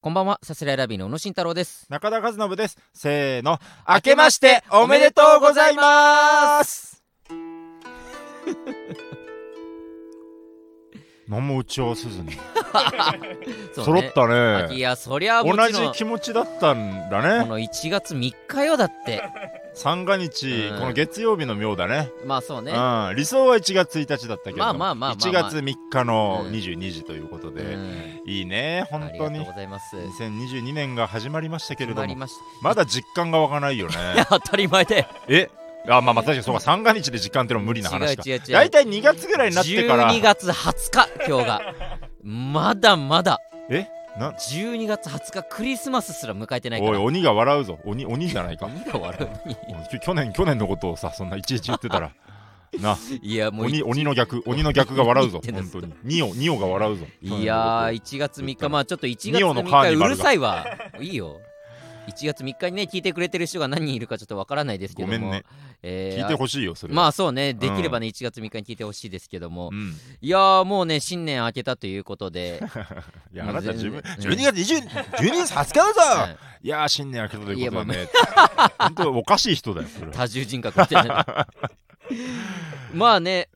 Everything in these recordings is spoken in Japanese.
こんばんは、さすらいラビーの小野慎太郎です。中田和信です。せーの。明けましておめでとうございます。何も打ち合わせずに そう揃ったいねや、そりゃも同ちろん、じ気持ちだったんだこねの1月3日よだって。三が日、うん。この月曜日の妙だね。まあそうね。うん、理想は1月1日だったけど、まあまあまあまあまあ1月3日のうん22時ということで、うん。いいね本あり当にがとうございます。2022年が始まりましたけれどまりましまだ実感が湧かないよ。いや、当たり前で。え？あまあまあ確かにそうか。三が日で実感ってのも無理な話か。違う違う違う。大体2月ぐらいになってから。12月20日、今日が。まだまだ。え？な？12月20日、クリスマスすら迎えてないから。おい鬼が笑うぞ。鬼鬼じゃないか。鬼が笑う。去年去年のことをさそんないちいち言ってたら。な？いや、もう鬼鬼の逆鬼の逆が笑うぞ。本当に。ニオニオが笑うぞ。いやー、1月3日、まあちょっと1月ニオの3日うるさいわ。いいよ。1月3日にね、聞いてくれてる人が何人いるかちょっとわからないですけども。ごめんねえー聞いてほしいよそれまあそうね、できればね、1月3日に聞いてほしいですけども、うん。いやー、もうね、新年明けたということで、いやあなた自分全然12月20 12月20日だぞ！はい。やー新年明けたということいでね本当おかしい人だよそれは。多重人格みたいな。まあね、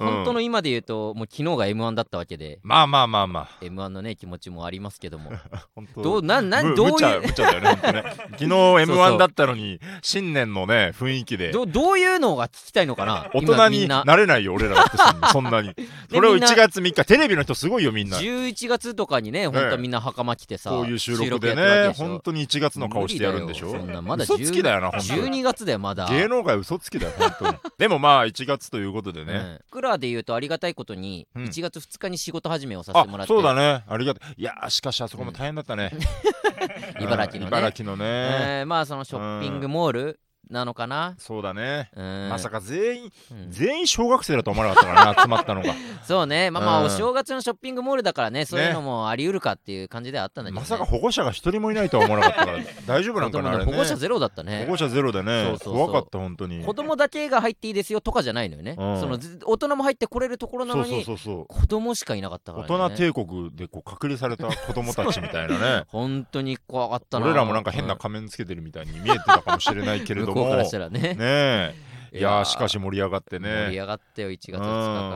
本当の今で言うと、もう昨日が M1 だったわけで、まあまあまあまあ。M1 のね、気持ちもありますけども、本当。どう、なん、なん、むどういう、無茶だよね本当ね。昨日 M1 だったのに新年のね雰囲気で。どどういうのが聞きたいのかな？大人にな。なれないよ俺らだってそんなに。それをみんな1月3日テレビの人すごいよみんな。11月とかにね、本当はみんな袴着てさ、こういう収録でね本当に1月の顔してやるんでしょ？そんなまだ嘘つきだよな本当に。12月だよ、まだ。芸能界嘘つきだよ本当に。でもまあ1月ということでね、うん。僕らで言うとありがたいことに、うん。1月2日に仕事始めをさせてもらあって、そうだね。ありがとういやーしかしあそこも大変だったね、茨城のね。うん茨城のね、えーまあそのショッピングモールなのかな、そうだね、うん。まさか全員うん。全員小学生だと思わなかったからね 集まったのが。そうね。まあまあうん。お正月のショッピングモールだからねそういうのもあり得るかっていう感じではあったんだけど、ね、まさか保護者が一人もいないとは思わなかったから 大丈夫なんかなね。の保護者ゼロだったね。保護者ゼロでねそうそうそう。怖かった本当に。子供だけが入っていいですよとかじゃないのよね、うん。そのず大人も入ってこれるところなそうそうのにそうそう。子供しかいなかったからね。大人帝国でこう隔離された子供たちみたいなね。本当に怖かったな。俺らもなんか変な仮面つけてるみたいに見えてたかもしれないけれども向こうからしたらね。ねえ。いいやしかし盛り上がって盛りね上がったよ1月2日か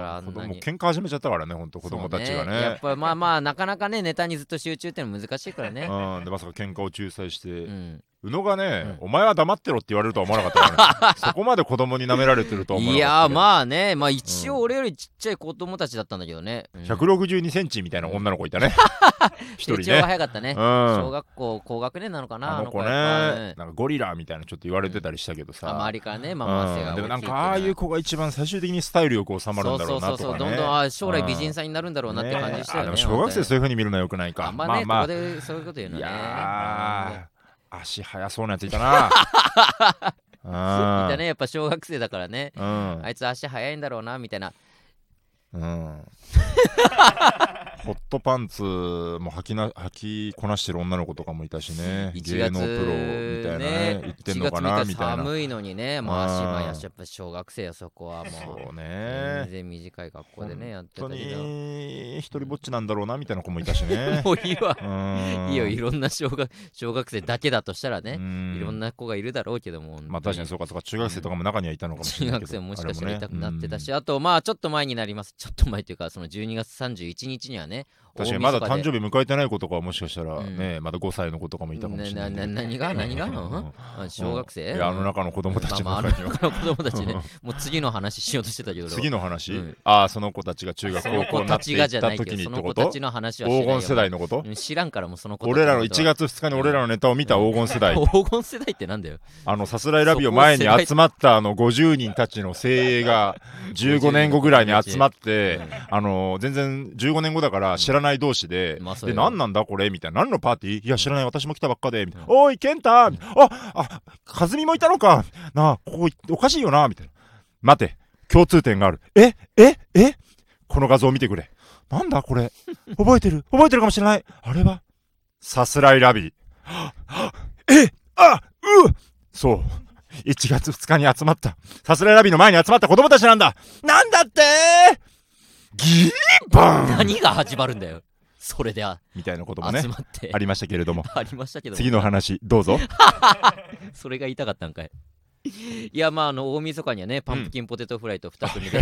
らあうん。なに。喧嘩始めちゃったからね本当子供たちがそうやっねぱまあまあなかなかねネタにずっと集中っていうのは難しいからね。うん。でまさか喧嘩を仲裁して。うん宇野がねお前は黙ってろって言われるとは思わなかったからね。そこまで子供に舐められてるとは思わいやまあね。まあ一応俺よりちっちゃい子供たちだったんだけどね、うん。162センチみたいな女の子いたね。一人成長がね早かったね、うん。小学校高学年なのかなあの子やっぱねなんかゴリラみたいなちょっと言われてたりしたけどあさ周りからね、まあ、まあでもなんかああいう子が一番最終的にスタイルよく収まるんだろうなとかね。そうそうそうそう。どんどんあ将来美人さんになるんだろうなって感じでしたよね。あでも小学生そういう風に見るのはよくないか。あんまね、まあまあ。ここでそういうこと言うのいね足速そうなやついたな。うんあいたね。やっぱ小学生だからね。うん。あいつ足速いんだろうなみたいなうん。ホットパンツも履きな履きこなしてる女の子とかもいたしね。1月芸能プロみたいなね言ってんのか1な月3日みたいな。寒いのにねもう足うん早しやっぱ小学生よそこはもうそう全ね然短い学校でねやってた本当けどに一人ぼっちなんだろうなみたいな子もいたしね。もういいわ。うん。いいよいろんな小学小学生だけだとしたらねうん。いろんな子がいるだろうけどもまあ確かにそうかそうか。中学生とかも中にはいたのかもしれないけど。中学生ももしかしたら痛くなってたし、ああとまあちょっと前になりますちょっと前というかその12月31日にはね確かにまだ誕日生日迎えてない子とかはもしかしたらうん。ねまだ5歳の子とかもいたかもしれないなな何が何が、うんうん。あ小学生、いやあの中の子供たちまあの中にはまああの中の子供たちね。もう次の話しようとしてたけど。次の話、うん。ああその子たちが中学高校になっていった時にどその子ってことたちの話はしないよ黄金世代のこと？うん知らんからもうその子俺らの1こと。は月2日に俺らのネタを見た黄金世代。黄金世代ってなんだよ？あのさすらいラビを前に集まったあの50人たちの精鋭が15年後ぐらいに集まってあの全然15年後だから知らない同士でまあで何なんだこれ？みたいな。何のパーティー？いや知らない。私も来たばっかで。みたいな。うん。おい健太ああ和美もいたのか！なあここおかしいよな！みたいな。待て。共通点がある。えええ？この画像を見てくれ。なんだこれ？覚えてる？覚えてるかもしれない。あれは？さすらいラビー。えあう！そう。1月2日に集まった。さすらいラビーの前に集まった子供たちなんだ。なんだってギーバン。何が始まるんだよ。それであみたいなこともね集まって。ありましたけれども。ありましたけども。次の話どうぞ。それが言いたかったんかいいやまああの大晦日にはねパンプキンポテトフライと2組で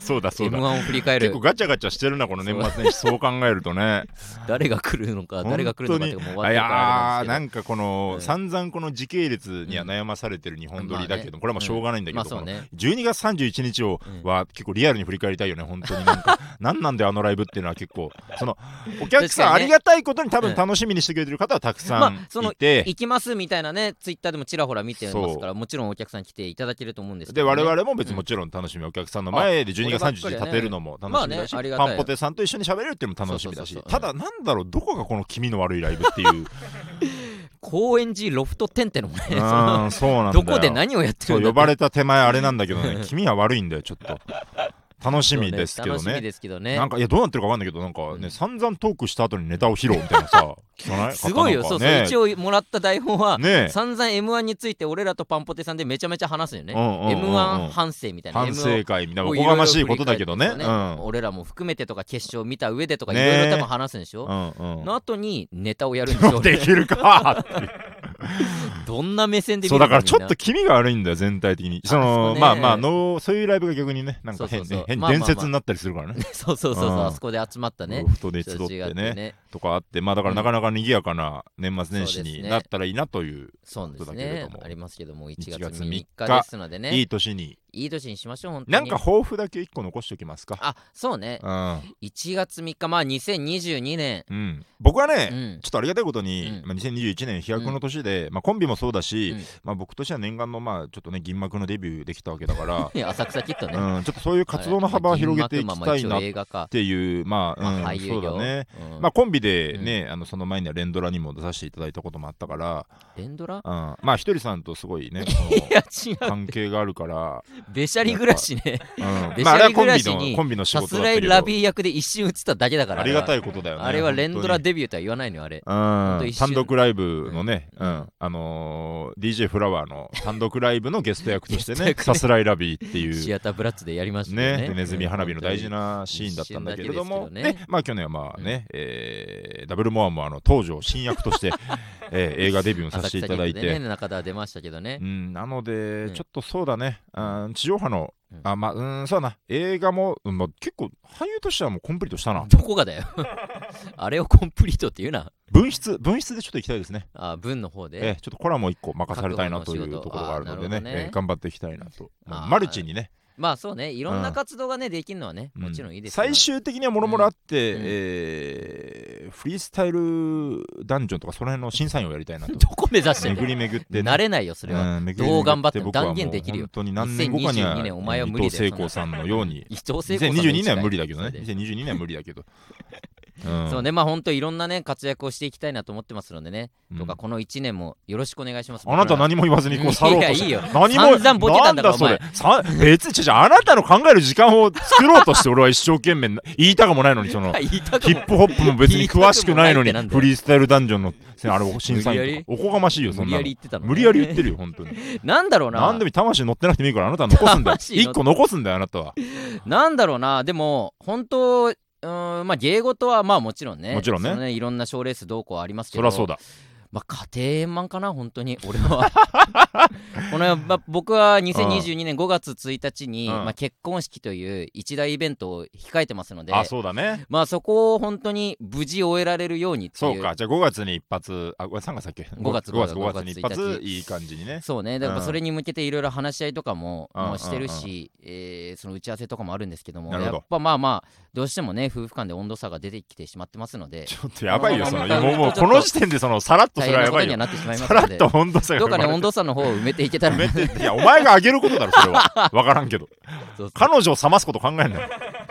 そうだそうだ。1を振り返る。結構ガチャガチャしてるなこの年末年始。そう。考えるとね。誰が来るのか誰が来るのかってもう終わなんんかこの、うん。散々この時系列には悩まされてる日本撮りだけど、これはもうしょうがないんだけど、うね。この12月31日をうんは結構リアルに振り返りたいよね本当になんか。何なんだよあのライブっていうのは結構。その お客さん、ありがたいことに多うん。分楽しみにしてくれてる方はたくさんいて、行きますみたいなねツイッターでもちらほら見てますからもちろんお客さん来ていただけると思うんですけでど、ね、我々も別にもちろん楽しみ、お客さんの前で12月31日立てるのも楽しみだし、まあねパンポテさんと一緒に喋れるっていうのも楽しみだしただなんだろうどこがこの気味の悪いライブっていう。高円寺ロフトテンってのもねのんそうなんだよ。どこで何をやってるんだ呼ばれた手前あれなんだけどね気味は悪いんだよちょっと楽しみですけど楽しみねですけどね。なんかいやどうなってるか分かんないけどなんかね、うん散々トークした後にネタを披露みたいなさ 聞かないすごいよ、そうそう、ね。一応もらった台本は、ね。散々 M1 について俺らとパンポテさんでめちゃめちゃ話すよね。うんうんうんうん。M1 反省みたいな。反 M1 省会みたいな。おこがましいことだけどね。振り返って俺らも含めてとか決勝を見た上でとかいねろいろ多分話すんでしょ、うんうん。うんの後にネタをやるんでしょできるか どんな目線で見そうだからちょっと気味が悪いんだよ全体的に。そそのまあまあのそういうライブが逆にねなんか変そうそうそう。ね変伝説になったりするからね。そうそうそうそう、うん。あそこで集まったね。ロ。フトで集ってねね。とかあってまあだからなかなか賑やかな年末年始になったらいいなというそうですことだけれねど。も。ありますけども、1 1月月3 3日日ですのでね。いい年にいい年にしましょう、本当に。なんか抱負だけ一個残しておきますか。あ、そうね。うん。1月3日、まあ2022年。うん。僕はね、うん。ちょっとありがたいことに、うん。まあ、2021年飛躍の年で、まあ、コンビもそうだし、うん。まあ、僕としては念願の、まあ、ちょっとね銀幕のデビューできたわけだから、浅草キッドね。うん、ちょっとそういう活動の幅を広げていきたいなっ。ていうまあ、まうんあそうだね、うん。まあ、コンビでね、あのその前には連ドラにも出させていただいたこともあったから、連ドラ？うん、まあひとりさんとすごいねいや違その関係があるから、う。べしゃり暮らしね。うん。まあ、あれはコンビのコンビの仕事だったけラビー役で一瞬映っただけだから。ありがたい。いことだよねあれは連ドラでデビューとは言わないのよ、あれ。単独ライブのね、ううん。んあのー DJ フラワーの単独ライブのゲスト役としてね ね。さすらいラビーっていう。シアターブラッツでやりましたね。ね。でネズミ花火の大事なシーンだったんだけれども、まあ去年はまあね、えーダブルモアもあの東条新役として、えー映画デビューもさせていただいて、ね、中田出ましたけどね。う。ん、なので、うん。ちょっとそうだね、あー地上波の、うん。あまあうんそうだな。映画も、うんまあ、結構俳優としてはもうコンプリートしたな。どこがだよ。あれをコンプリートって言うな。分室分室でちょっと行きたいですね。あ、文の方えで。ーちょっとコラも一個任されたいなというところがあるのでね。えー頑張っていきたいなと。マルチにねまあそうね、いろんな活動がね、できるのはね、うん。もちろんいいですけど最終的にはもろもろあって、うん。えーフリースタイルダンジョンとかその辺の審査員をやりたいなと。どこ目指してんの？巡り巡ってね、慣れないよ、それは。どう頑張っても断言できるよ。本当に何年後かには2022年お前は無理だよ伊藤聖子さんのように。伊藤聖子さんの2022年は無理だけどね。そうで2022年は無理だけど、うん。そうね、まあ本当いろんなね、活躍をしていきたいなと思ってますのでね、うん。とか、この1年もよろしくお願いします。あなた何も言わずにこう去ろうとして。いやいいよ。何も散々ボケたんだからなんだそれ。さ別に違うあなたの考える時間を作ろうとして 俺は一生懸命な言いたくもないのにその ヒップホップも別に詳しくないのに フリースタイルダンジョンのあれ審査員とかおこがましいよそ無理やんなのり言ってたの。無理やり言ってるよ本当に。なんだろうな。何でも魂乗ってなくてもいいからあなたは残すんだよ。魂乗っ一個残すんだよあなたは。なんだろうな、でも、本当、うーん、まあ、芸事はまあもちろんね、もちろんね。そのいろんな賞レースどうこうありますけど、そりゃそうだ。まあ、家庭円満かな、本当に、俺は。このまあ、僕は2022年5月1日に、うん。まあ、結婚式という一大イベントを控えてますので、あそうだね。まあ、そこを本当に無事終えられるように。そうか。じゃあ5月に一発あ3月だっけ？5月5月5 5月月に一発1日いい感じにねそうね、だからうん。それに向けていろいろ話し合いとかも,、うんもうしてるし、えーその打ち合わせとかもあるんですけども、やっぱまあまあ、どうしてもね、夫婦間で温度差が出てきてしまってますので、ちょっとやばいよそのまあもうこの時点でそのさらっとそ大れはやばいよ。さらっと、温度差がどうかね、温度差の方を埋めていけたら、いやお前が上げることだろそれは。分からんけど。彼女を冷ますこと考えんなよ。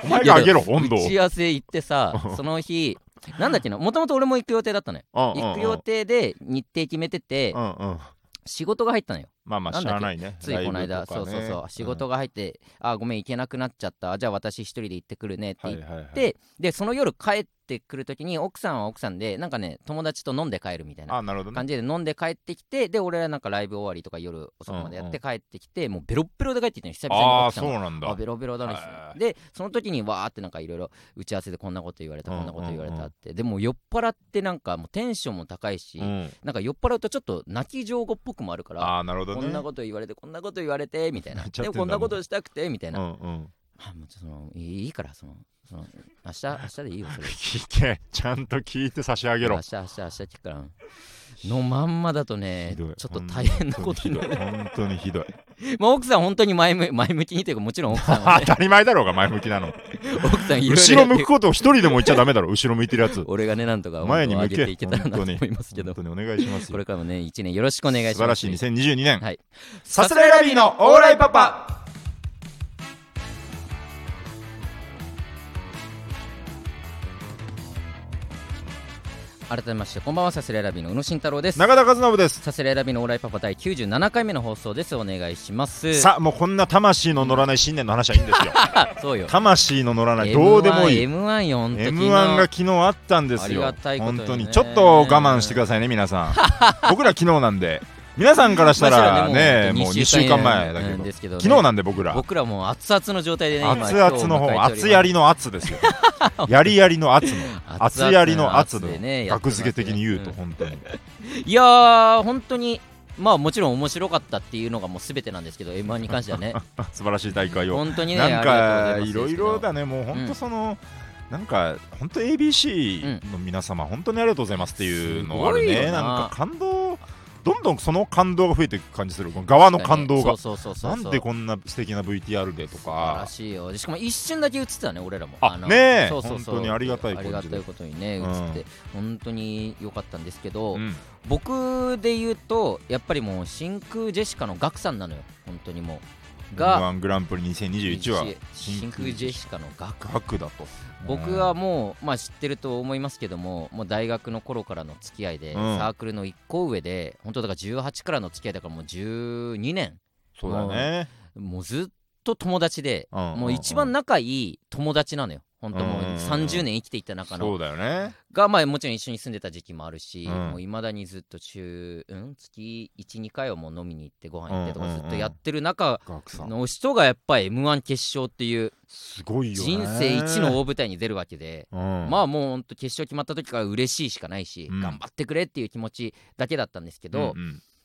お前が上げろ温度を。打ち合わせ行ってさ、その日、なんだっけな、もともと俺も行く予定だったのよ。うんうんうん。行く予定で日程決めててう、んうん。仕事が入ったのよ。まあまあしなんだっけ？ゃあないね。ついこの間、ね。そうそうそう。仕事が入って、あごめん行けなくなっちゃった。じゃあ私一人で行ってくるねって言って、はいはい。はいででその夜帰ってくる時に奥さんは奥さんでなんかね友達と飲んで帰るみたいな感じで飲んで帰ってきてで俺らなんかライブ終わりとか夜遅くまでやってう帰ってきて、もうベロッベロで帰ってきたの久々にああ奥さんが。そうなんだ。あベロベロだね。はいでその時にわーってなんかいろいろ打ち合わせでこんなこと言われたうんこんなこと言われたって、でも酔っ払ってなんかもうテンションも高いし、うん。なんか酔っ払うとちょっと泣き上戸っぽくもあるからああなるほどね。こんなこと言われてこんなこと言われてみたいな。でもこんなことしたくてみたいな、うんうん。あもうそのいいいいからそのその明日明日でいいよそれ。聞けちゃんと聞いて差し上げろ。明日明日明日聞くからのまんまだとねちょっと大変なことになる。本当にひどい。まあ奥さん本当に前向前向きにというかもちろん奥さんは、当ね、たり前だろうが前向きなの。奥さん後ろ向くことを一人でも言っちゃダメだろ後ろ向いてるやつ。俺がねなんとか前に向け上げていけたらなと思いますけど。本当にお願いしますよ。これからもね一年よろしくお願いします。素晴らしい2022年。はい。さすらいラビーのオーライパパ改めましてこんばんはサスレラビーの宇野慎太郎です。中田和信です。サスレラビーのオーライパパ第97回目の放送です。お願いします。さあもうこんな魂の乗らない新年の話はいいんですよ。あ そうよ。魂の乗らないどうでもいい。M1 よ本当 M1 が昨日あったんですありよがたいことにね。本当に。ちょっと我慢してくださいね皆さん。僕ら昨日なんで皆さんからしたらねもう2週間前だけど。ですけどね。昨日なんで僕ら。僕らもう熱々の状態でね今熱々の方熱やりの熱ですよ。やりやりの熱の熱やりの熱の。格付け的に言うとん本当に。いやー本当にまあもちろん面白かったっていうのがもう全てなんですけど M1 に関してはね。素晴らしい大会を。本当にねなんあかいろいろだねもう本当そのなんか本当 ABC の皆様本当にありがとうございますっていうのあるすごいよな。ねなんか感動どんどんその感動が増えていく感じする。この側の感動が。なんでこんな素敵な VTR でとか。しいよでしかも一瞬だけ映ってたね俺らも。のあねえ。そうそうそう。本当にありがたいありがたいことにね映って、本当に良かったんですけど、うん。僕で言うとやっぱりもう真空ジェシカのガクさんなのよ。本当にもう。が M1 グランプリ2021は。真空ジェシカのガク。額だと僕はもう、まあ、知ってると思いますけどももう大学の頃からの付き合いで、うん。サークルの1個上で本当だから18からの付き合いだからもう12年。そうだね。もうずっと友達で、うん。もう一番仲いい友達なのよ本当もううん30年生きていった中の。そうだよね。がまあもちろん一緒に住んでた時期もあるし、いまだにずっと週、うん、月12回はもう飲みに行ってご飯行ってとかずっとやってる中の人がやっぱり m 1決勝っていうすごいよね。人生一の大舞台に出るわけで、うん。まあもうほんと決勝決まった時から嬉しいしかないし、うん。頑張ってくれっていう気持ちだけだったんですけど、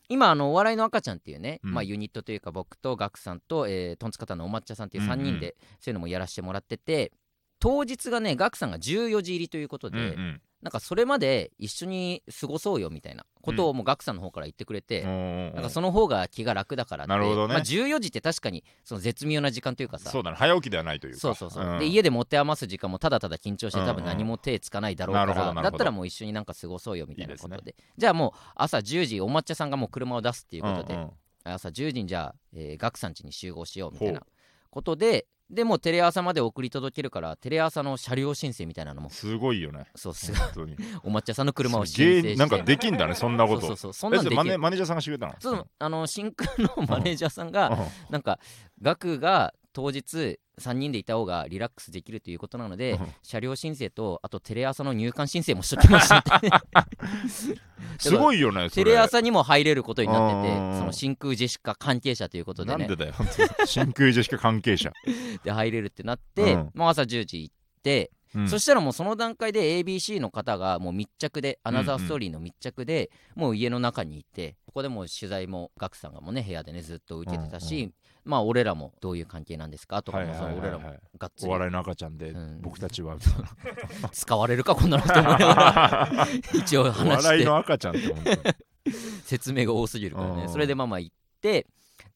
今あのお笑いの赤ちゃんっていうね、うん。まあ、ユニットというか僕とガクさんと、えートンツカタンのお抹茶さんっていう3うんうん人でそういうのもやらせてもらってて、当日がねガクさんが14時入りということで、うんうん。なんかそれまで一緒に過ごそうよみたいなことをもうガクさんの方から言ってくれて、うんなんかその方が気が楽だからって。なるほどね。まあ、14時って確かにその絶妙な時間というかさ。そうだね。早起きではないというか。そうそうそう、ん。で家で持て余す時間もただただ緊張して多分何も手つかないだろうから、なるほどなるほど。だったらもう一緒になんか過ごそうよみたいなことで。いいでじゃあもう朝10時お抹茶さんがもう車を出すっていうことで、うんうん。朝10時にじゃあ、えー、ガクさん家に集合しようみたいなことででもうテレ朝まで送り届けるからテレ朝の車両申請みたいなのも。すごいよね。そうす本当に。お抹茶さんの車をす申請して。なんかできんだねそんなこと。そうそうそう。そんなんでマネマネージャーさんがしてくれたの？そうあの真空のマネージャーさんが、うん。なんかガクが当日3人でいた方がリラックスできるということなので、うん。車両申請とあとテレ朝の入館申請もしときました すごいよねそテれレ朝にも入れることになっててうん。その真空ジェシカ関係者ということでね。なんでだよ。真空ジェシカ関係者。で入れるってなって、うん。まあ、朝10時行って、うん。そしたらもうその段階で ABC の方がもう密着でアナザーストーリーの密着で、もう家の中にいてここでもう取材もガクさんがもうね部屋でねずっと受けてたし、うんまあ俺らもどういう関係なんですか？とか俺らもはいがっつり。お笑いの赤ちゃんでうん。僕たちは 使われるかこんなのって思いながら。一応お話して。笑いの赤ちゃんって本当に説明が多すぎるからうん。ねそれでまあまあ行って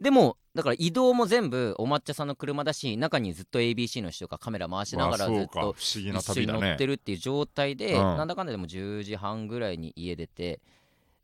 でもだから移動も全部お抹茶さんの車だし中にずっと ABC の人がカメラ回しながらずっと一緒に乗ってるっていう状態で、うん。なんだかんだでも10時半ぐらいに家出て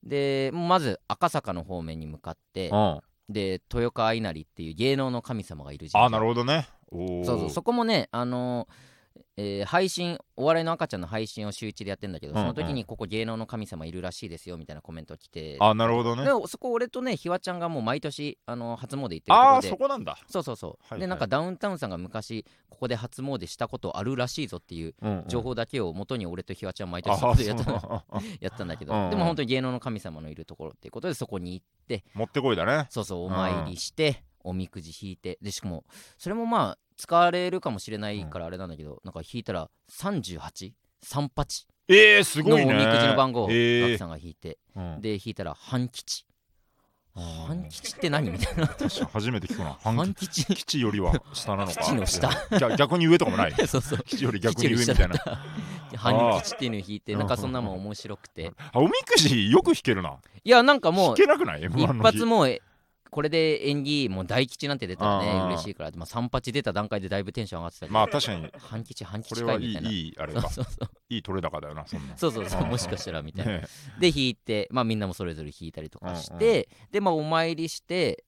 でまず赤坂の方面に向かってうんで豊川稲荷っていう芸能の神様がいる神社あなるほどね。そうそうそこもねあのーえー配信お笑いの赤ちゃんの配信を週一でやってんだけど、うんうんその時にここ芸能の神様いるらしいですよみたいなコメントが来て。あなるほどね。でそこ俺とねひわちゃんがもう毎年あの初詣行ってるとこああろでそこなんだ。そうそうそう、はいはい。でなんかダウンタウンさんが昔ここで初詣したことあるらしいぞっていううんうん。情報だけを元に俺とひわちゃん毎あ年やっそたう。やっ たんだけど、うんうん。でも本当に芸能の神様のいるところっていうことでそこに行って持ってこいだね。そうそうお参りして、おみくじ引いて。でしかもそれもまあ使われるかもしれないからあれなんだけど、なんか引いたら3838えー、すごいね。のおみくじの番号をえー。ガクさんが引いて、うん。で引いたら半吉。うん。半吉って何？みたいな。確かに初めて聞くな。半半吉基地よりは下なのか？基地の下。逆逆に上とかもない。そうそう。基地より逆に上みたいな。半吉っていうのを引いてなんかそんなもん面白くて。あおみくじよく弾けるな。いやなんかも弾うけなくない？M1 一発もうえこれで演技もう大吉なんて出たらね嬉しいから、まあ、3八出た段階でだいぶテンション上がってたまあ確かに。半吉半これはいい吉かいみたいないいいあれかそうそうそう。いい取れ高だよなそんな。そうそうそううん。もしかしたらみたいな、ね。で弾いてまあみんなもそれぞれ弾いたりとかして、でまあお参りして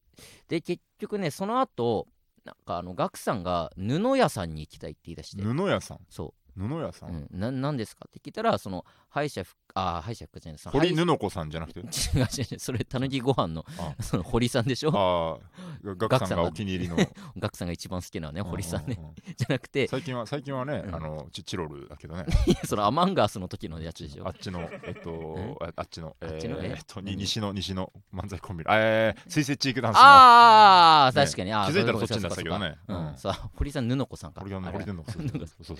で結局ねその後なんかあのガクさんが布屋さんに行きたいって言い出して。布屋さん？そ布屋さう、うん。ん、ななんですかって聞いたらその敗者復あー敗者復活じゃない堀布子さんじゃなくて？違う違う違う。それたぬきご飯のあ。その堀さんでしょ？ああ。ガクさんがお気に入りの。ガクさんが一番好きなのね堀さんね。じゃなくて最近は最近はねうん。あのチチロルだけどね。そのアマンガースの時のやつでしょ？あっちのえっとああっちのあっちのえ？えーっとに何？西の西の漫才コンビえー水星チークダンスの。ああね。確かに、あー気づいたらそっちになってたけどね。そうんうん。そう。堀さん布子さんか。堀があれ堀でんのそうそうそうそう。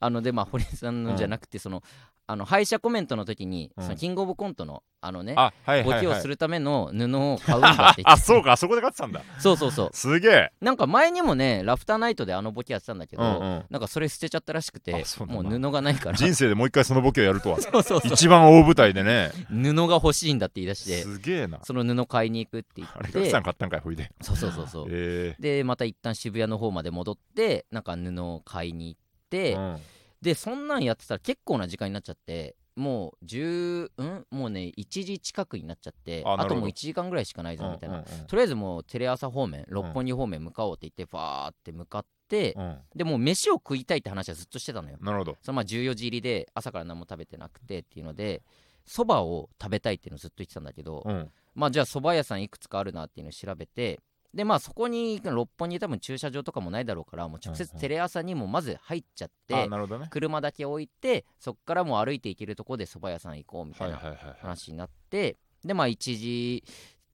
あのでまあ堀さんのじゃなくてそのあの敗者コメントの時にうん。そのキングオブコントのあのねあはいボケをするための布を買うんだって言ってあそうかあそこで勝ってたんだ。そうそうそう。すげえ。なんか前にもねラフターナイトであのボケやってたんだけど、うんうん。なんかそれ捨てちゃったらしくてもう布がないから。人生でもう一回そのボケをやるとは。そうそうそう。一番大舞台でね。布が欲しいんだって言い出してすげえな。その布買いに行くって言あれってガクさん買ったんかいほいで。そうそうそうそう。え。でまた一旦渋谷の方まで戻ってなんか布を買いに行って、えうんでそんなんやってたら結構な時間になっちゃってもう10ん？もうね1時近くになっちゃってあともう1時間ぐらいしかないぞみたいな、うんうんうん。とりあえずもうテレ朝方面六本木方面向かおうって言ってバーって向かって、うん。でもう飯を食いたいって話はずっとしてたのよ。なるほど。そのまあ14時入りで朝から何も食べてなくてっていうのでそばを食べたいっていうのをずっと言ってたんだけど、うん。まあじゃあ蕎麦屋さんいくつかあるなっていうのを調べてでまあそこに六本木多分駐車場とかもないだろうからもう直うんうん。接テレ朝にもまず入っちゃって、車だけ置いてそっからもう歩いて行けるとこで蕎麦屋さん行こうみたいな話になって、でまあ1時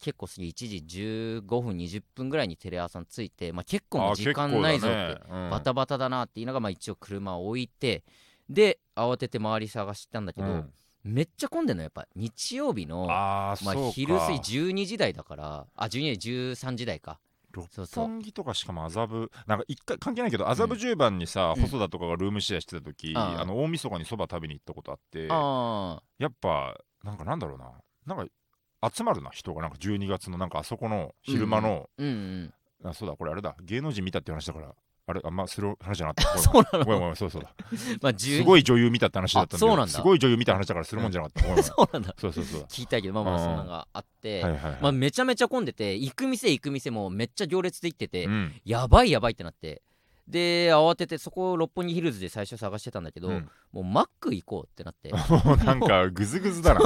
結構過ぎ1時15分20分ぐらいにテレ朝に着いて、まあ、結構時間ないぞって、バタバタだなって言いながら、まあ、一応車を置いてで慌てて周り探したんだけど、うんめっちゃ混んでんのやっぱ。日曜日のまあ、昼過ぎ12時台だから。あ12時13時台か。六本木とかしかも麻布なんか一回関係ないけど麻布十番にさ、うん。細田とかがルームシェアしてた時、あああの大晦日にそば食べに行ったことあってあやっぱなんかなんだろうな。なんか集まるな人が。なんか12月のなんかあそこの昼間の、うんうん。あそうだこれあれだ。芸能人見たって話だからあれあんまする話じゃなかった。そうなの？ごめんごめんそうそう。だ まあ12すごい女優見たって話だったんだそうなんだ。すごい女優見た話だからするもんじゃなかった、ごめん そうなんだ。そうそうそう。聞いたけどまあまあうん。そんなのがあって、はいはいはい、まあ、めちゃめちゃ混んでて行く店行く店もめっちゃ行列で行ってて、うん。やばいやばいってなって。で慌ててそこ六本木ヒルズで最初探してたんだけど、うん。もうマック行こうってなって。も うなんかグズグズだな。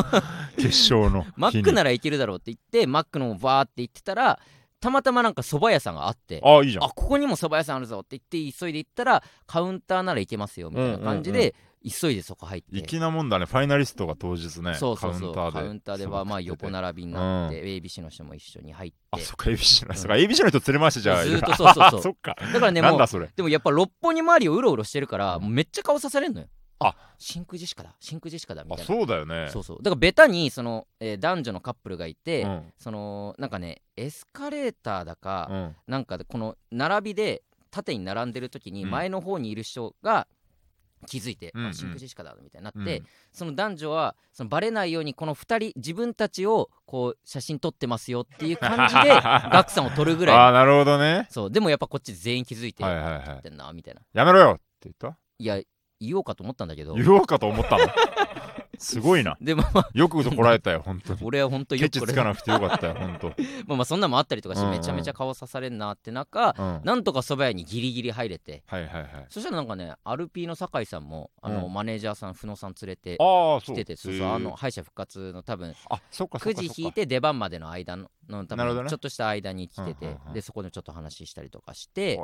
決勝のマックなら行けるだろうって言ってマックのバーって行ってたらたまたまなんか蕎麦屋さんがあってああいいじゃん。あここにも蕎麦屋さんあるぞって言って急いで行ったらカウンターなら行けますよみたいな感じうんうん。で急いでそこ入って、粋なもんだね。ファイナリストが当日ねそうそうそうカウンターでカウンターではまあ横並びになって、ABC の人も一緒に入って。あそっか ABC の、うん。そっか ABC の人連れ回してじゃあ。ずーっと そうそうそう。あそっか。だからねもうなんだそれ。でもやっぱ六本木周りをうろうろしてるからめっちゃ顔刺されんのよあ。真空ジェシカだ。真空ジェシカだみあたいな。そうだよね。そうそう。だからベタにその、えー男女のカップルがいて、うん。そのなんかねエスカレーターだか、うん。なんかでこの並びで縦に並んでる時にうん。前の方にいる人が気づいて、うんうん。あ真空ジェシカだみたいになって、うん。その男女はそのバレないようにこの2人自分たちをこう写真撮ってますよっていう感じで ガクさんを撮るぐらい。ああなるほどね。そう。でもやっぱこっち全員気づいてはいはいはい。撮ってんなみたいな。やめろよって言った？いや言おうかと思ったんだけど。言おうかと思ったの？すごいな。でまあまあ。よくとこらえたよ本当に。俺は本当よケチつかなくてよかったよ本当。まあまあそんなのもあったりとかしてうんうん。めちゃめちゃ顔刺されんなって中うん。なんとか蕎麦屋にギリギリ入れて。はいはいはい。そしたらなんかねアルピーの酒井さんもあのうん。マネージャーさん久野さん連れて来ててそうそうあの敗者復活の多分あそっかそっ9かそっか。時引いて出番までの間のの多分ちょっとした間に来てうんうんてうん。でそこでちょっと話したりとかして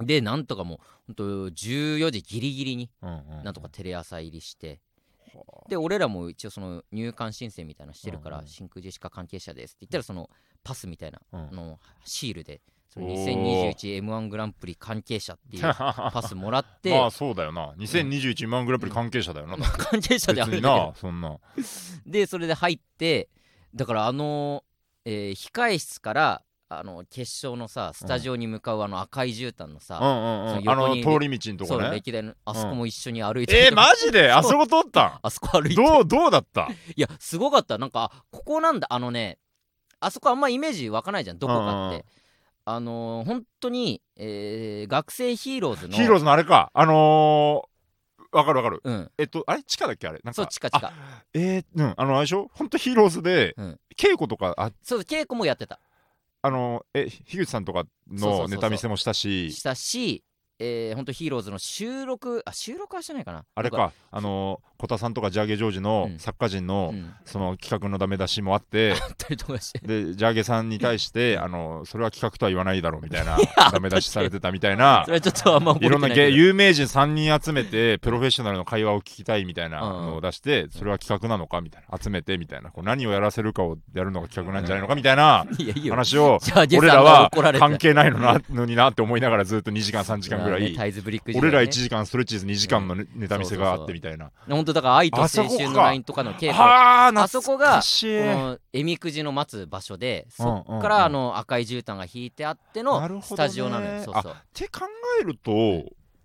でなんとかもうほんと14時ギリギリにうんうんなんとかテレ朝入りして。はあ。で俺らも一応その入館申請みたいなのしてるからうんうん。真空ジェシカ関係者ですって言ったらそのパスみたいなうん。のシールでそのおー。2021M1 グランプリ関係者っていう パスもらって。まあそうだよな。2021万グランプリ関係者だよな、関係者であるなそんな。でそれで入ってだからあの、えー控室からあの決勝のさスタジオに向かうあの赤い絨毯のさ、うんうんうん。あの通り道のとそうこね歴代のあそこも一緒に歩いて、えー、マジで？あそこ通った あそこ歩いてんどうどうだった？いやすごかった。なんかあここなんだ。あのねあそこあんまイメージ湧かないじゃん。どこかって、うんうん。あのー本当に、えー学生ヒーローズのヒーローズのあれか。あのー、わかるわかる。うん。えっとあれ？地下だっけ？あれ？なんかそうチカチカあえー、うん。あのあれでしょ？ほんとヒーローズで、うん。稽古とかあそう稽古もやってたあのえ樋口さんとかのネタ見せもしたし。したしえー、本当ヒーローズの収録あ収録はしてないかな。あれか。あのー、小田さんとかジャーゲジョージのうん。作家陣の、うん。その企画のダメ出しもあって でジャーゲさんに対してあのそれは企画とは言わないだろうみたいなダメ出しされてたみたいな。それはちょっとあんまいろんな有名人3人集めてプロフェッショナルの会話を聞きたいみたいなのを出してそれは企画なのかみたいな集めてみたいな。こう何をやらせるかをやるのが企画なんじゃないのかみたいな話を俺らは関係ないのなのになって思いながらずっと2時間3時間ぐらい俺ら1時間ストレッチーズ2時間のネネタ見せがあってみた。いな本当だから愛と青春のラインとかの稽古。はああそこがこのえみくじの待つ場所でそっからあの赤い絨毯が引いてあってのスタジオなのよ。そうそう。って考えると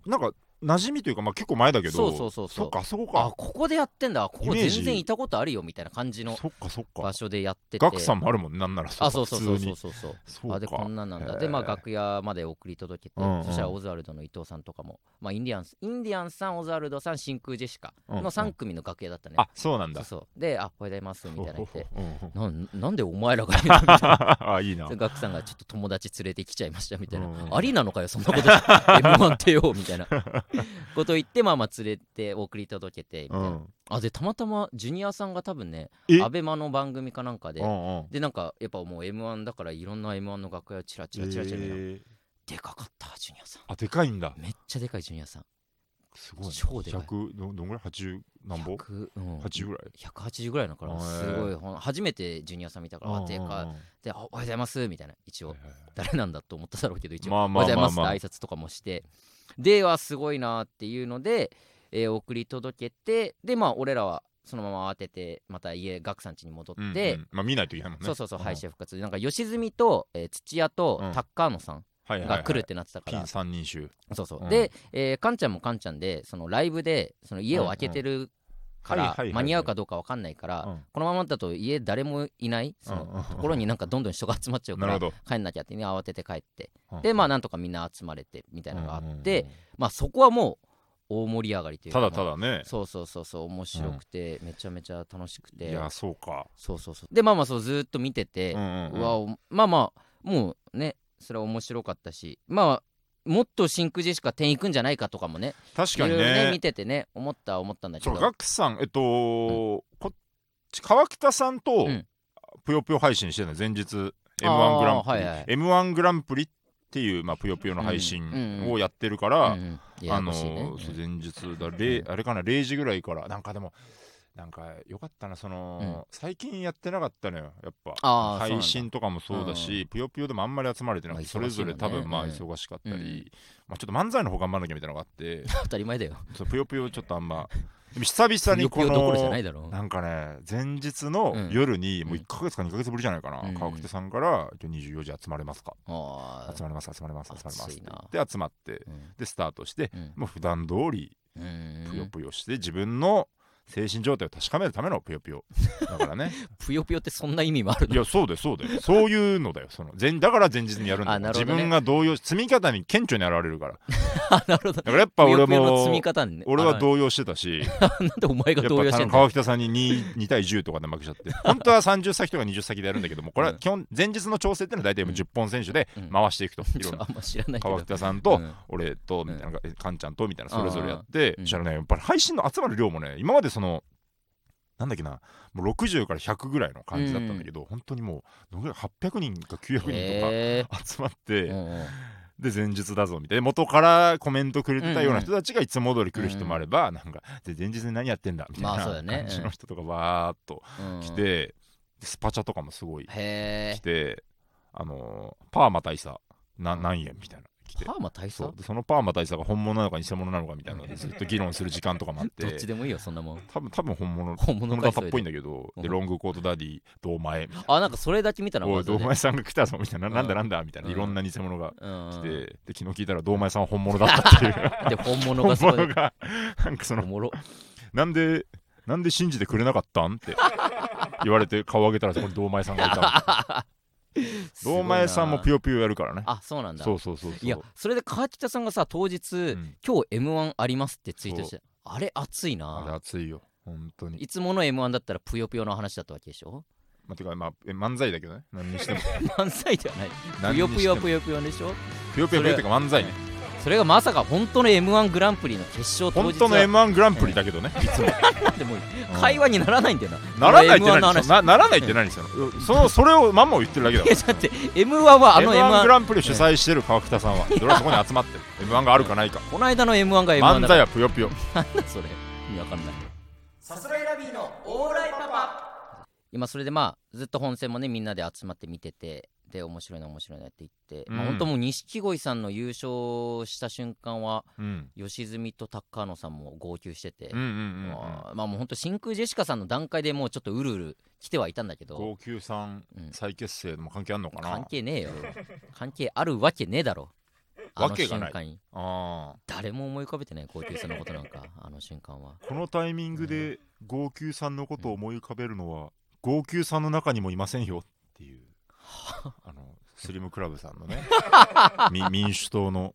なんか馴染みというかまあ結構前だけど。そうそうそうそう。そっかあそこか。あここでやってんだ。ここ全然いたことあるよみたいな感じのそっかそっか。場所でやってて。ガクさんもあるもんねなんならあそうそうそうそうそうそう。そうかあでこんなんなんだ。でまあ楽屋まで送り届けて、うんうん。そしたらオズワルドの伊藤さんとかもまあインディアンスインディアンスさんオズワルドさん真空ジェシカうんうん。の3組の楽屋だったね、あそうなんだ。そうそう。で「あおはようございます」みたいな言って。うんうん。なんなんでお前らがいるの？みたいな。あいいな。でガクさんがちょっと友達連れてきちゃいましたみたいな、うんありなのかよそんなこと。M1 ってよみたいな こと言ってまあまあ連れて送り届けてみたいな、うん。あでたまたまジュニアさんが多分ねえ？アベマの番組かなんかで、うんうん。でなんかやっぱもう M1 だからいろんな M1 の楽屋をチラチラチラチラえー。でかかったジュニアさん。あでかいんだ。めっちゃでかいジュニアさん。すごいね。超でかい。100どどんぐらい？80何ぼ？100うん。80ぐらい？180ぐらいのかへー。なすごい初めてジュニアさん見たからあでかいであおはようございますみたいな。一応。誰なんだと思っただろうけど一応、まあまあまあまあ。おはようございますって挨拶とかもしてではすごいなっていうので、えー送り届けてでまあ俺らはそのまま慌ててまた家ガクさん家に戻うんって、うんまあ見ないといけないもんね。そうそうそう、ん。敗者復活なんか吉住と、えー土屋とうん。タッカーノさんはいはいはい。が来るってなってたから、ピン三人衆。そうそう、うん。で、えー、カンちゃんもカンちゃんでそのライブでその家を開けてるから間に合うかどうか分かんないから、うん。このままだと家誰もいないそのところになんかどんどん人が集まっちゃうから帰んなきゃって、ね、慌てて帰って。うんでまあなんとかみんな集まれてみたいなのがあって、まあそこはもう大盛り上がりというかただただね。そうそうそうそう面白くて、めちゃめちゃ楽しくて。いやそうか。そうそうそう。でまあまあそうずーっと見てて、うわおまあまあもうねそれは面白かったしまあもっと真空ジェシカ点いくんじゃないかとかもね。確かにいろいろね見ててね思った思ったんだけど。そうガクさんえっと、こっち川北さんとうん。ぷよぷよ配信してるの前日。m 1あーグランプリ、はいはい。m 1グランプリっていう、まあ、ぷよぷよの配うんうん信をやってるから、うんうん。ややあのね前日だ、れあれかな0時ぐらいからなんかでもなんかよかったなその、うん。最近やってなかったのよやっぱ。配信とかもそうだし、ぷよぷよでもあんまり集まれてなくて、まあそれぞれ多分まあ忙しかったり、うん。まあ、ちょっと漫才の方頑張んなきゃみたいなのがあって。当たり前だよ。そうぷよぷよちょっとあんまでも久々にこのなんかね前日のうん。夜に、もううん。1ヶ月か2ヶ月ぶりじゃないかな、うん。川北さんから「今日24時集まれますか?」あ集まれます集まれます集まれます。って熱いな。言って集まってーうん。でスタートしてうん。もう普段通りうん。ぷよぷよして自分の精神状態を確かめるためのぷよぷよ。だからね。ぷよぷよってそんな意味もあるの？いやそうだよそうだよそういうのだよその。前だから前日にやるんだよ、自分が動揺し積み方に顕著に現れるから。あなるほどだからやっぱ俺もみ方にね。俺は動揺してたし。あ なんでお前が動揺してんだよぱ川北さんに 2, 2対10とかで負けちゃって。本当は30先とか20先でやるんだけどもこれは基本前日の調整っていうのは大体もう10本選手でうん。回していくと、いろんな。ちょあんな川北さんとうん。俺とみたいな、えカンちゃんとみたいなそれぞれやって、うん。そしたらねやっぱり配信の集まる量もね今までそのなんだっけなもう60から100ぐらいの感じだったんだけど、本当にもうどのぐらい800人か900人へとか集まって、ーうんうん。で前日だぞみたいな。元からコメントくれてたような人たちがいつも通り来る人もあれば、なんかで前日に何やってんだみたいな感じの人とかわーっとうん。来て、でスパチャとかもすごいへ来てあのーパーマ大佐な何円みたいな来て。えパーマ大佐？そのパーマ大佐が本物なのか偽物なのかみたいなのでずっと議論する時間とかもあっどってちでもいいよそんなもん。多分多分本物本物だったっぽいんだけどうん。でロングコートダディ堂前あなんかそれだけ見たならねおい堂前さんが来たぞみたいな。うん。なんだなんだみたいな。うん。いろんな偽物がうん。来てで昨日聞いたら堂前さんは本物だったっていう。で本物が 本物がなんかそのおもろ。なんでなんで信じてくれなかったん？って言われて顔上げたらそこに堂前さんがいた 堂前さんもぷよよぷよやるからね。あそうなんだ。そうそうそうそう。いやそれで川北さんがさ当日、ん。今日 m 1ありますってツイートしてあれ熱いあれな熱いよ。本当に。いつもの m 1だったらぷよぷよの話だったわけでしょ？まあてかまあえ漫才だけどね。何にしても。漫才ではない。何ぷよぷよぷよぷよでしょ？ぷよぷよぷよってか漫才ねそれがまさか本当の m 1グランプリの決勝当日は。本当の m 1グランプリだけどね。いつも。でも会話にならないんだよな。ならないって M1 の何話。なならないって何ですよそのそれをまんま言ってるだけだ。いやだって m 1はあの m M1 グ1ランプリを主催してる川北さんは俺はそこに集まってる。M1 があるかないか。この間の m 1が m 1漫才だから。はぷよぷよ。なんだそれ。意味わかんない。さすらいラビーのオーライパパ。今それでまあずっと本戦もねみんなで集まって見ててで面白いな面白いなって言って、まあうん本当もう錦鯉さんの優勝した瞬間はうん。吉住と高野さんも号泣してて、うんうんうんうん。まあまあもう本当真空ジェシカさんの段階でもうちょっとうるうる来てはいたんだけど号泣さんうん。再結成も関係あんのかな？関係ねえよ。関係あるわけねえだろ。あのわけがない。瞬間に。ああ。誰も思い浮かべてない号泣さんのことなんか あの瞬間は。このタイミングで号泣さんのことを思い浮かべるのは号泣さんの中にもいませんよっていう スリムクラブさんのね み民主党の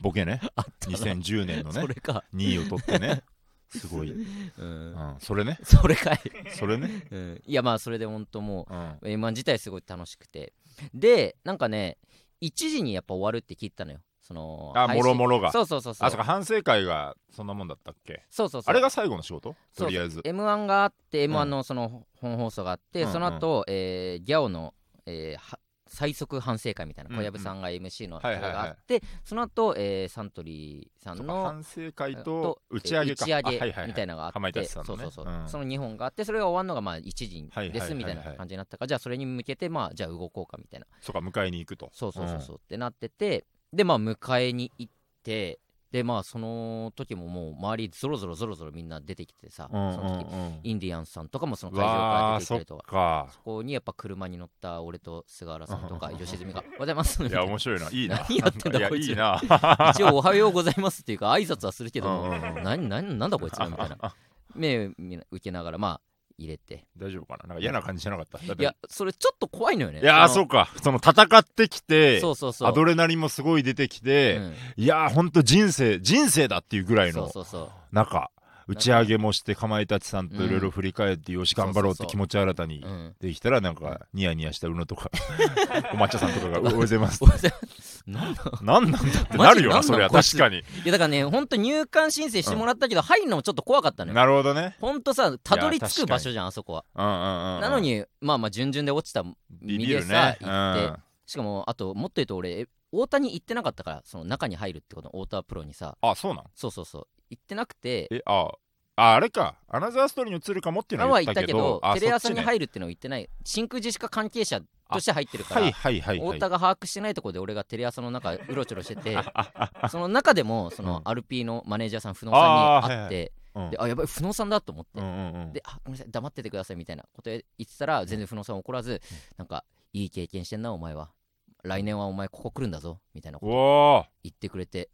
ボケね。2010年のねそれか。2位を取ってね。すごい、うん。うん、それね。それかい、それね、うん、いやまあそれで本当もうん、う M1 自体すごい楽しくて。でなんかね1時にやっぱ終わるって聞いたのよ。そのあもろもろが。そうそうそうそう。あそっか。反省会がそんなもんだったっけ？そうそうそう。あれが最後の仕事？とりあえず。M1 があって M1 うん。のその本放送があって、うん。その後、えーギャオの、えーは最速反省会みたいなうん小籔さんが MC のがあって、その後、えーサントリーさんの反省会とと打ち上げち上げみたいなのがあって、そのね。うん。その2本があってそれが終わるのがまあ1時ですみたいな感じになったか。ら、じゃあそれに向けてまあじゃあ動こうかみたいな。そっか迎えに行くと。そうそうそうそう。ってなっててでまあ迎えに行ってでまあその時ももう周りぞろぞろぞろぞろみんな出てきてさ、うんその時うん。うんインディアンスさんとかもその会場から出てきりとかか。そこにやっぱ車に乗った俺と菅原さんとかうん。吉住が「おはようございます」みいたいな。や面白いな。いいな。何やってんだこいつ。いいな。一応「おはようございます」っていうか挨拶はするけどもうんうんうん何何なんだこいつらみたいな。目みんな受けながらまあ入れて。大丈夫かな？なんか嫌な感じじゃなかった？いやそれちょっと怖いのよね。いやーそうか。その戦ってきてそうそうそう。アドレナリンもすごい出てきて、うん。いやーほんと人生人生だっていうぐらいのそうそうそう。中打ち上げもしてかまいたちさんといろいろ振り返ってよし頑張ろうって気持ち新たにうん。できたらなんかニヤニヤした宇野とか お抹茶さんとかが「おはようございます。お」はようございます。なんだなんなんだってなるよなそれは確かに。いやだからねほんと入館申請してもらったけど、入るのもちょっと怖かったのよ。なるほどね。ほんとさたどり着く場所じゃんあそこは。なのにまあまあ順々で落ちたビ身でさね。行って。しかもあともっと言うと俺え太田に行ってなかったからその中に入るってこと太田プロにさ。うんあそうなん？そうそうそう。行ってなくて。えあああれか。アナザーストーリーに移るかもっていうあはのは言ったたけどテレ朝に入るってのは言ってない。真空ジェシカ関係者として入ってるから、はいはいはいはい。太田が把握してないところで俺がテレ朝の中うろちょろしてて その中でもそのうん。アルピーのマネージャーさん不能さんに会ってうん。であやばい不能さんだと思って、うんうんうん。であごめんなさい黙っててくださいみたいなこと言ってたら全然不能さん怒らず、なんかいい経験してんなお前は来年はお前ここ来るんだぞみたいなこと言ってくれて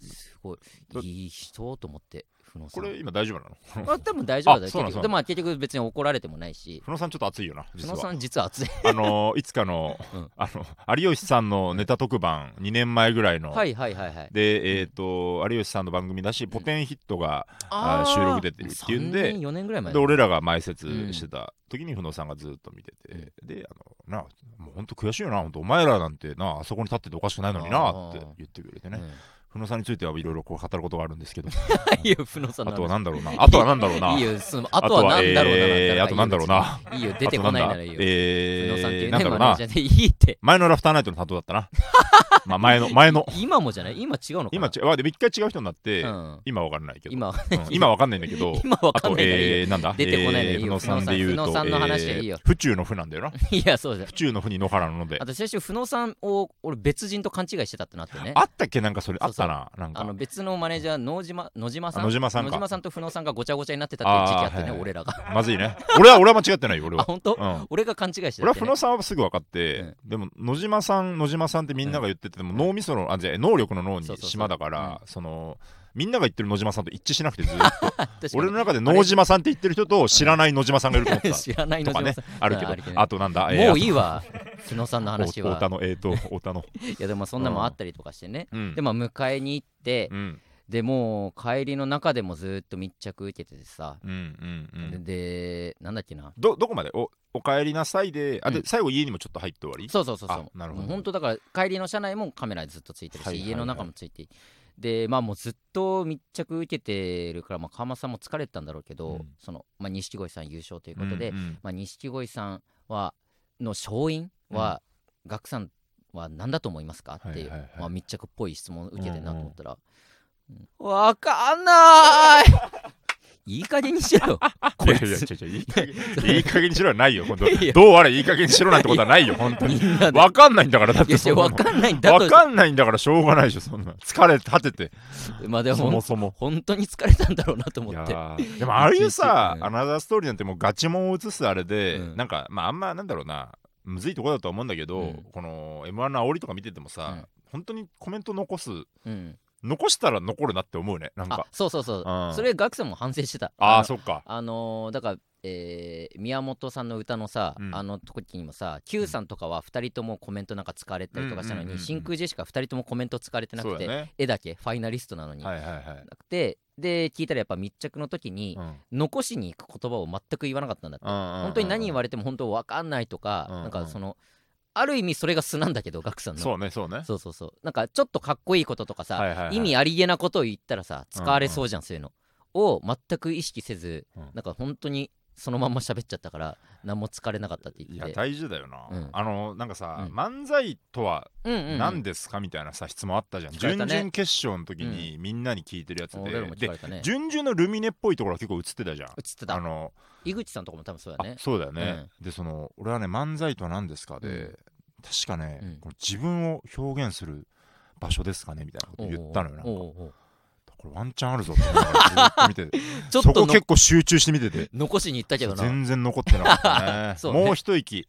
すごい。いい人と思ってふのさん。これ今大丈夫なの？まあ多分大丈夫だでもまあ結局別に怒られてもないし。ふのさんちょっと熱いよなふのさん実は熱い。あのーいつかの,、うん。あの有吉さんのネタ特番2年前ぐらいの、はいはいはいはい。でえっ、と有吉さんの番組だし、ポテンヒットがあー。収録出てるっていうんで3年4年ぐらい前。で俺らが前説してた時にふのさんがずっと見てて、うん。であのなもうほんと悔しいよなほんと。お前らなんてなあそこに立ってておかしくないのになって言ってくれてね、うんふのさんについてはいろいろこう語ることがあるんですけど。いいよふのさんあのとはなんだろうな。あとはなんだろうな。いいよそのあとはなんだろうなえーあとなんだろうな。いいよ。出てこないならいいよ。えふのさんっていうなんだろうな。マネージャーでいいって。前のラフターナイトの担当だったな。まあ前の前の。今もじゃない？今違うのかな？今ちあでも一回違う人になって、うん。今わかんないけど。今はうん今わかんないんだけど。今わかんないえー、なんだ？出てこないのいいよ。えーふのさんで言うとふのさんの話はいいよ。えー府中の府なんだよな。いやそうだよ。府中の府に野原のので。あと先週ふのさんを俺別人と勘違いしてたってなってね。あったっけ？なんかそれあそうそうったななんか。あの別のマネージャー野島野島さん？あ野島さんか。野島さんとふのさんがごちゃごちゃになってたっていう時期あってね俺らが。まずいね。俺は俺は間違ってないよ俺は。あ本当？うん。俺が勘違いしてた俺はってね。ふのさんはすぐ分かって、うん。でも野島さん野島さんってみんなが言ってても、脳みそのあじゃあ能力の脳に島だからそのみんなが言ってる野島さんと一致しなくてずっと。俺の中で野島さんって言ってる人と知らない野島さんがいると思ってた。知らない野島さん。あるけど。あるけど。あとなんだ？もういいいわふのさんの話太田はのえーと 太田の。いやでもそんなもんあったりとかしてね。うん。でまあ迎えに行ってうん。でもう帰りの中でもずっと密着受けててさ。うんうんうん。でなんだっけな。どどこまで？おお帰りなさいであで、うん。最後家にもちょっと入って終わり？そうそうそうそう。あなるほど。本当だから帰りの車内もカメラずっとついてるし、はいはいはい。家の中もついてでまあもうずっと密着受けてるからまあ川間さんも疲れてたんだろうけど、うん。そのまあ錦鯉さん優勝ということで、うんうん。まあ錦鯉さんはの勝因は、ガクさんは何だと思いますか？っていう、はいはいはい。まあ、密着っぽい質問を受けてるなと思ったら、うん。わかんないいい加減にしろよ。こいいやい加減いい加減にしろはないよ 本当。どうあれいい加減にしろなんてことはないよ本当に。みんな。でわかんないんだからだってそんなの。わかんないんだと。わかんないんだからしょうがないでしょそんな。疲れ果てて。まあでもそもそも。本当に疲れたんだろうなと思って。ーでもああいうさう、んアナザーストーリーなんてもうガチモンを映すあれで、うんなんか、まあ、あんまなんだろうな、むずいところだとは思うんだけど、うんこの M1 の煽りとか見ててもさ、うん本当にコメント残す、うん残したら残るなって思うね、なんあか。そうそうそう、うん。それガクさんも反省してた。ああ、のそっか。あのーだから、えー宮本さんの歌のさ、うん。あの時にもさ Q さんとかは2人ともコメントなんか使われたりとかしたのに、うんうんうんうん。真空ジェシカ2人ともコメント使われてなくて、ね。絵だけファイナリストなのに、はいはいはい。なくてで聞いたらやっぱ密着の時に、うん。残しに行く言葉を全く言わなかったんだって、本当に何言われても本当分かんないとか、うんうん。なんかそのある意味それが素なんだけどガクさんの。そうね、そうね。そうそうそう。なんかちょっとかっこいいこととかさ、はいはいはい。意味ありげなことを言ったらさ使われそうじゃん、そういうの。を全く意識せず、うん。なんか本当にそのまんま喋っちゃったから何も疲れなかったっていや言って。大事だよな、うん。あのなんかさ、うん。漫才とはうんうんうん。何ですかみたいなさ質問あったじゃん、準々決勝の時にみんなに聞いてるやつで、俺らも聞でかれたね。準々のルミネっぽいところは結構映ってたじゃん。映ってた。あの井口さんとかも多分そうだあねそうだよね、でその俺はね漫才とは何ですかで、うん。確かね、自分を表現する場所ですかねみたいなこと言ったのよなんかこれワンチャンあるぞって見てて。ちょっそこ結構集中して見てて。残しに行ったけどな。全然残ってなかったね。ね。もう一息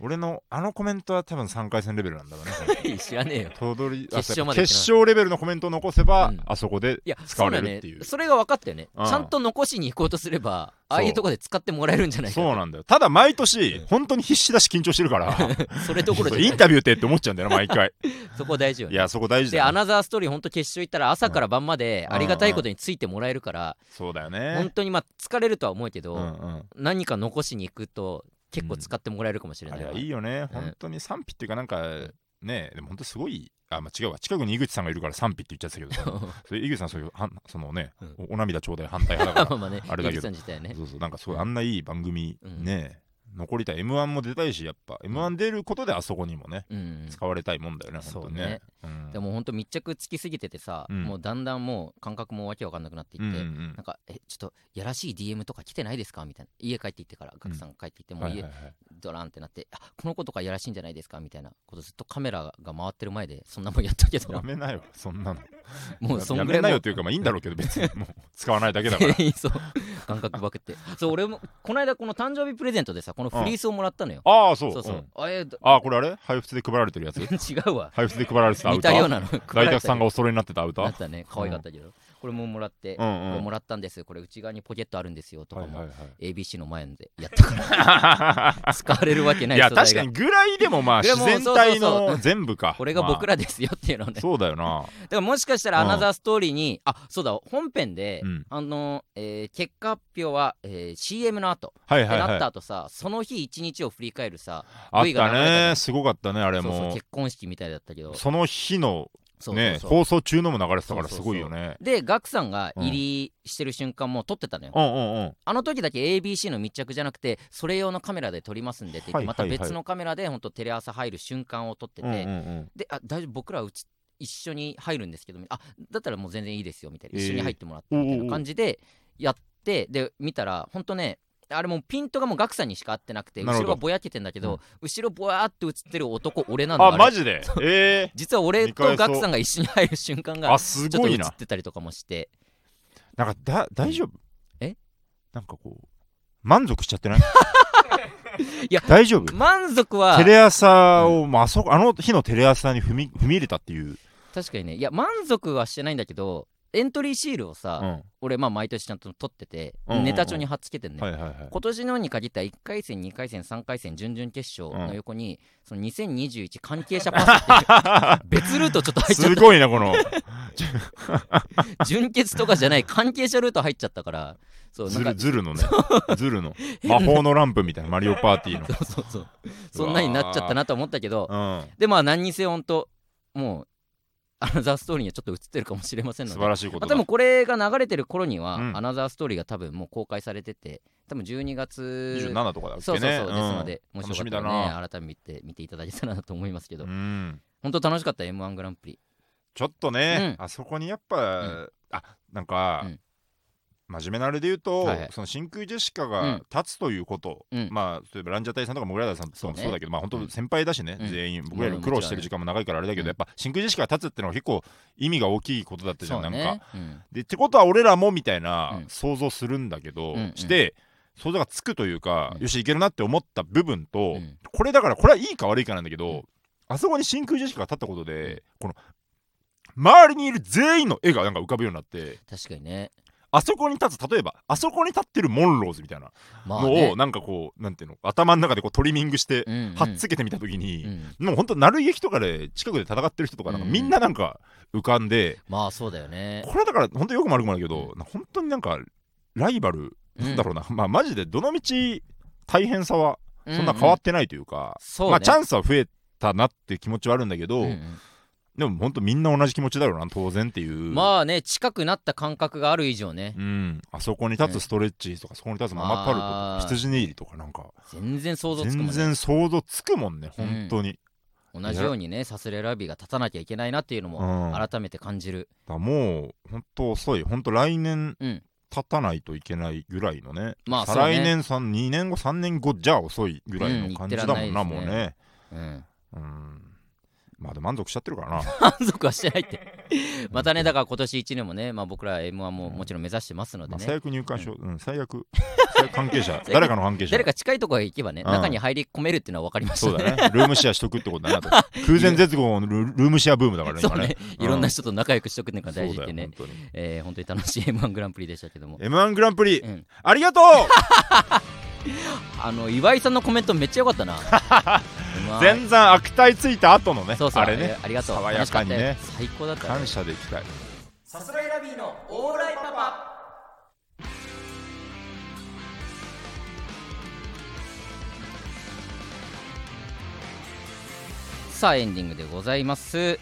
俺のあのコメントは多分3回戦レベルなんだろうね。知らねえよ。頭取決勝まで決勝レベルのコメントを残せば、うん。あそこで使われるっていう。それが分かったよね、うん。ちゃんと残しに行こうとすればああいうところで使ってもらえるんじゃないかそう。なんだよ。ただ毎年本当に必死だし緊張してるから。それどころじゃインタビューってって思っちゃうんだよな毎回。そこ大事よね。いやそこ大事だで、よアナザーストーリー、本当決勝行ったら朝から晩までうん。ありがたいことについてもらえるから、そうだよ本ね当にまあ疲れるとは思うけど、うんうん。何か残しに行くと結構使ってもらえるかもしれないわ、あれはいいよね、うん。本当に賛否っていうかなんかねでも本当すごいあ、まあ、違うわ。近くに井口さんがいるから賛否って言っちゃってたけどさ。それ井口さんそういうはんそのね、うん。おお涙ちょうだい反対派だか まあまあね、あれだけど。井口さん自体ね。ら、そうそうなんかすごいあんないい番組うん。ね、残りたい。m 1も出たいしやっぱ。m 1出ることであそこにもね、うん。使われたいもんだよね本当にね。うん。でも本当密着つきすぎててさ、うん。もうだんだんもう感覚もわけわかんなくなっていって、うんうんうん。なんかえちょっとやらしい DM とか来てないですか？みたいな。家帰って行ってからガクさんが帰って行って、もう家はいはい。はいドランってなってあこの子とかやらしいんじゃないですか？みたいなことずっとカメラが回ってる前でそんなもんやったけどやめなよそんなの もうそんやめなぐらいもうよというかまあいいんだろうけど別にもう使わないだけだから。そう。感覚ばくって。そう俺もこの間この誕生日プレゼントでさこのフリースをもらったのよ、ああそう。そうそう、ん。あえーああこれあれ？配布で配られてるやつ？違うわ。配布で配られてたアウ似たようなの大沢さんがお揃いになってたアウター？なったね。可愛かったけど、これももらって、うんうん。もらったんです。これ内側にポケットあるんですよとかも、はいはいはい。ABC の前でやったから 使われるわけない。いや確かにぐらいでもまあ自然体の全部か。これが僕まらですよっていうのをね。あそうだよな。だからもしかしたらアナザーストーリーに、あそうだ本編で、うん。あの、えー結果発表は、えー CM の後はいってなったはいはい後さその日一日を振り返るさあったね。すごかったねあれも。そうそう結婚式みたいだったけど。その日のそうね放送中のも流れてたからすごいよね。でガクさんが入りしてる瞬間も撮ってたのよ、うんうんうん。あの時だけ ABC の密着じゃなくてそれ用のカメラで撮りますんでって言って、はいまた別のカメラで本当テレ朝入る瞬間を撮ってて、うんうんうん。であ大丈夫？僕らうち一緒に入るんですけどあだったらもう全然いいですよみたいな、えー。一緒に入ってもらってみたいな感じでやってで見たら本当ねあれもうピントがもうガクさんにしか合ってなくて後ろがぼやけてんだけど、後ろぼやーって映ってる男俺なのあれマジで？え実は俺とガクさんが一緒に入る瞬間ー、があすちょっと映ってたりとかもして。なんかだ大丈夫？え？なんかこう満足しちゃってない？いや大丈夫？満足はテレ朝を、まああそこあの日のテレ朝に踏み踏み入れたっていう、確かにね。いや満足はしてないんだけどエントリーシールをさ、うん、俺まあ毎年ちゃんと取ってて、ネタ帳に貼っつけてんね、はいはいはい。今年のに限った1回戦2回戦3回戦準々決勝の横に、その2021関係者パスって別ルートちょっと入っちゃっすごいなこの。た準決とかじゃない関係者ルート入っちゃったからそうなんかズルのね。ズルの。魔法のランプみたいなマリオパーティーの。そうそうそう。そんなになっちゃったなと思ったけどうん。でまあ何にせよほんともうアナザーストーリーにはちょっと映ってるかもしれませんの素で晴らしいことだ。まあ、でもこれが流れてる頃には、うん。アナザーストーリーが多分もう公開されてて多分12月27とかだっけね。そうそうそう、ですのん。でもしよか楽しみだったらな。ね改めて見ていただけたらなと思いますけど、うん。本当楽しかった m 1グランプリ。ちょっとね、うん。あそこにやっぱ、ん。あなんか、うん真面目なあれで言うと、はい。はいその真空ジェシカがうん。立つということ、うん。まあ例えばランジャタイさんとかモグライダーさんとかもそうねそうだけど、まあ本当うん先輩だしね、うん。全員僕らより苦労してる時間も長いからあれだけど、うん。やっぱ真空ジェシカが立つってのは結構意味が大きいことだったじゃん、なんか。ね、うん。でってことは俺らもみたいなうん。想像するんだけど、うん。うん。して想像がつくというか、うん。よしいけるなって思った部分と、うん。これだからこれはいいか悪いかなんだけど、うん。あそこに真空ジェシカが立ったことで、この周りにいる全員の絵がなんか浮かぶようになって確かにねあそこに立つ例えばあそこに立ってるモンローズみたいなのを、なんかこうなんていうの頭の中でこうトリミングして、はっつけてみた時うに、ん。もうほんと鳴る劇とかで近くで戦ってる人とかなんかうんみんななんか浮かんで、まあそうだよね。これはだから本当よくも悪くもないけど、本当になんかライバルなんだろうな、まあマジでどの道大変さはそんな変わってないというか、まあチャンスは増えたなって気持ちはあるんだけど、でも本当みんな同じ気持ちだろうな当然っていう。まあね近くなった感覚がある以上ね。うん、あそこに立つストレッチーとか、そこに立つママタルトとまかあ羊ネイリとかなんか。全然想像つくもんね。全然想像つくもんねうん。本当に、同じようにねサスレラビーが立たなきゃいけないなっていうのうん。も改めて感じる。だからもう本当遅い。本当来年うん。立たないといけないぐらいのね、再まあそうね。来年3 2年後3年後じゃ遅いぐらいの感じだもんな、うん言ってらんもうね。うん。うんまあでも満足しちゃってるからな。満足はしてないって。またねだから今年1年もねまあ僕ら m 1ももちろん目指してますのでね。まあ最悪入館証、うん、最悪最悪関係者 誰かの関係者。誰か近いところへ行けばねうん。中に入り込めるっていうのは分かりましたそうだね。ルームシェアしとくってことだなと。空前絶後のルルームシェアブームだからねそうね。今ねいろんな人と仲良くしとくのが大事ってね。本当に。えー本当に楽しい m 1グランプリでしたけども。M1 グランプリ、うん。ありがとう。あの岩井さんのコメントめっちゃ良かったな M1 全然悪態ついた後のねそうそう。あれね。ありがとう。爽やかにね。最高だった感謝でいきたいさすらいラビーのオーライパパ。さあエンディングでございます。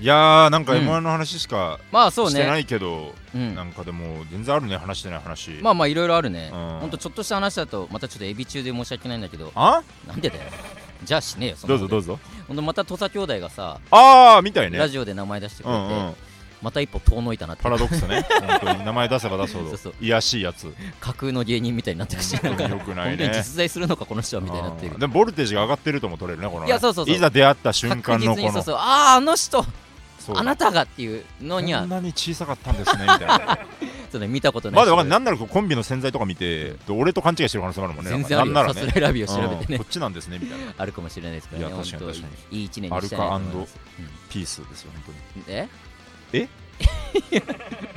いやーなんかうん。M1 の話しかまあそうしてなねいけど、うん。なんかでも全然あるね話してない話まあまあいろいろあるね。うん。ほんとちょっとした話だとまたちょっとエビ中で申し訳ないんだけど。あ？なんでだよじゃあしねえよそんなことどうぞどうぞ。ほんとまた土佐兄弟がさああみたいね。ラジオで名前出してくれてうんうん。また一歩遠のいたなって。パラドックスね。本当に名前出せば出すほどそうそう。癒やしいやつ。架空の芸人みたいになってくし。なんかよくない本当にね実在するのかこの人はみたいになってる。うんでもボルテージが上がってるとも取れるねこのね。いやそうそうそう。いざ出会った瞬間のこにそうそう。あああの人そうあなたがっていうのには。こんなに小さかったんですねみたいな そうね見たことないまだわかんないなんならコンビの洗剤とか見てで俺と勘違いしてる可能性もあるもんね全然あるなんならを調べてね。うん。こっちなんですねみたいな。あるかもしれないですからねいや確かに確かいい一年にしたいなと思います。ピースですよ本当に。うんえ？え？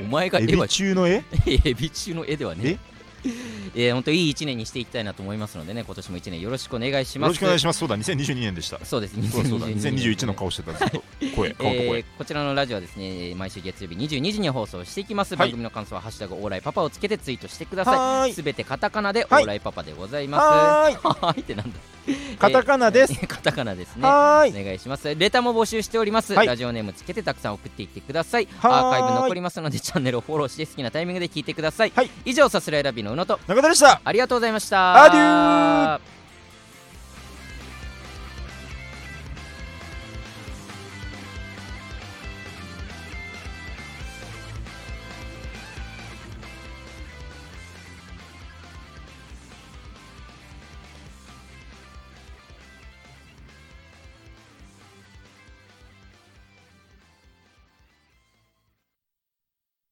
お前がエビ絵は中の絵？エビ中の絵ではねえ ー、本当いい1年にしていきたいなと思いますのでね今年も1年よろしくお願いします。よろしくお願いします。そうだ2022年でした。そうですそうだそうだ2022 2021の顔してたずっと声顔とえ声。ーこちらのラジオはですね毎週月曜日22時に放送していきます、はい。番組の感想は「ハッシュタグオーライパパ」をつけてツイートしてくださはい。すべてカタカナでオはい。ーライパパでございます。はーいってなんだ。カタカナです。えーカタカナですね。お願いします。レターも募集しております、はい。ラジオネームつけてたくさん送っていってください。アーカイブ残りますのでチャンネルをフォローして好きなタイミングで聞いてください、はい。以上さすらいラビの宇野と。中田でした。ありがとうございました。アデュー